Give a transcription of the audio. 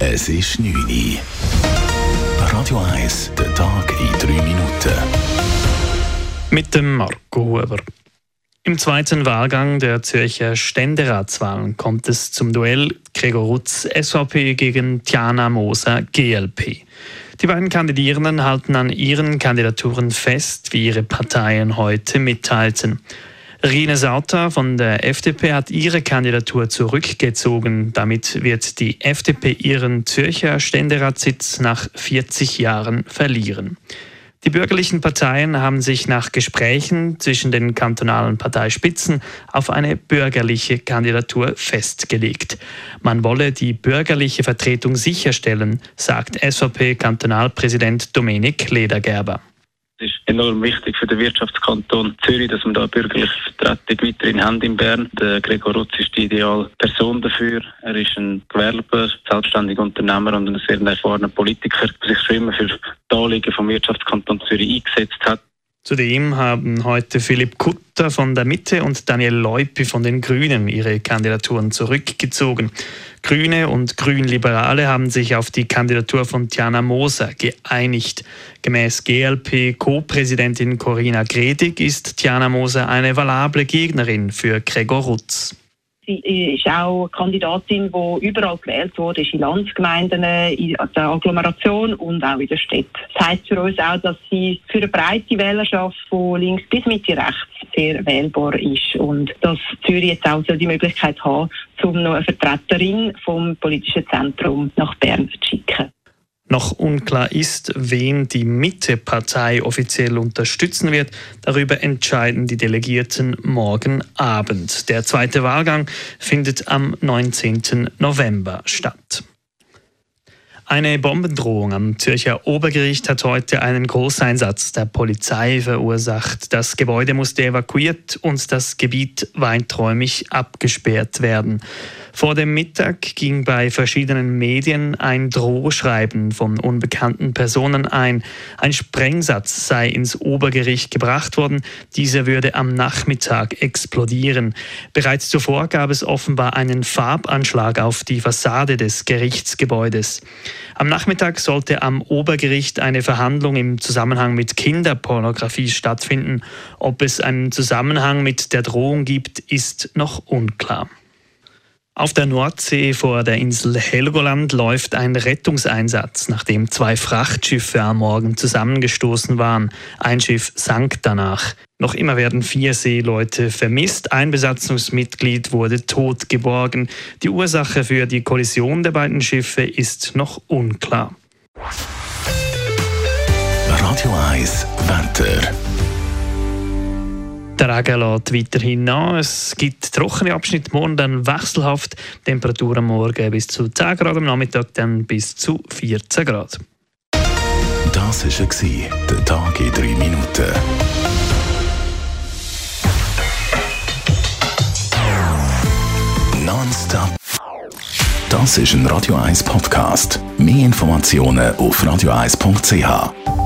Es ist 9 Uhr. Radio 1, der Tag in 3 Minuten. Mit dem Marco Huber. Im zweiten Wahlgang der Zürcher Ständeratswahlen kommt es zum Duell Gregor Rutz SVP gegen Tiana Moser GLP. Die beiden Kandidierenden halten an ihren Kandidaturen fest, wie ihre Parteien heute mitteilten. Rine Sauter von der FDP hat ihre Kandidatur zurückgezogen. Damit wird die FDP ihren Zürcher Ständeratssitz nach 40 Jahren verlieren. Die bürgerlichen Parteien haben sich nach Gesprächen zwischen den kantonalen Parteispitzen auf eine bürgerliche Kandidatur festgelegt. Man wolle die bürgerliche Vertretung sicherstellen, sagt SVP-Kantonalpräsident Dominik Ledergerber. Es ist enorm wichtig für den Wirtschaftskanton Zürich, dass wir da eine bürgerliche Vertretung weiterhin haben in Bern. Der Gregor Rutz ist die ideale Person dafür. Er ist ein Gewerber, selbstständiger Unternehmer und ein sehr erfahrener Politiker, der sich schon immer für die Anliegen vom Wirtschaftskanton Zürich eingesetzt hat. Zudem haben heute Philipp Kutter von der Mitte und Daniel Leupi von den Grünen ihre Kandidaturen zurückgezogen. Grüne und Grünliberale haben sich auf die Kandidatur von Tiana Moser geeinigt. Gemäß GLP Co-Präsidentin Corinna Gredig ist Tiana Moser eine valable Gegnerin für Gregor Rutz. Sie ist auch Kandidatin, die überall gewählt wurde, in Landsgemeinden, in der Agglomeration und auch in der Stadt. Das heisst für uns auch, dass sie für eine breite Wählerschaft von links bis Mitte rechts sehr wählbar ist und dass Zürich jetzt auch die Möglichkeit hat, um noch eine Vertreterin vom politischen Zentrum nach Bern zu schicken. Noch unklar ist, wen die Mitte-Partei offiziell unterstützen wird. Darüber entscheiden die Delegierten morgen Abend. Der zweite Wahlgang findet am 19. November statt. Eine Bombendrohung am Zürcher Obergericht hat heute einen Großeinsatz der Polizei verursacht. Das Gebäude musste evakuiert und das Gebiet weiträumig abgesperrt werden. Vor dem Mittag ging bei verschiedenen Medien ein Drohschreiben von unbekannten Personen ein. Ein Sprengsatz sei ins Obergericht gebracht worden. Dieser würde am Nachmittag explodieren. Bereits zuvor gab es offenbar einen Farbanschlag auf die Fassade des Gerichtsgebäudes. Am Nachmittag sollte am Obergericht eine Verhandlung im Zusammenhang mit Kinderpornografie stattfinden. Ob es einen Zusammenhang mit der Drohung gibt, ist noch unklar. Auf der Nordsee vor der Insel Helgoland läuft ein Rettungseinsatz, nachdem zwei Frachtschiffe am Morgen zusammengestoßen waren. Ein Schiff sank danach. Noch immer werden vier Seeleute vermisst. Ein Besatzungsmitglied wurde tot geborgen. Die Ursache für die Kollision der beiden Schiffe ist noch unklar. Radio 1 Wetter. Der Regen lässt weiterhin nach. Es gibt trockene Abschnitte, morgen dann wechselhaft. Temperatur am Morgen bis zu 10 Grad, am Nachmittag dann bis zu 14 Grad. Das war der Tag in 3 Minuten. Nonstop. Das ist ein Radio 1 Podcast. Mehr Informationen auf radio1.ch.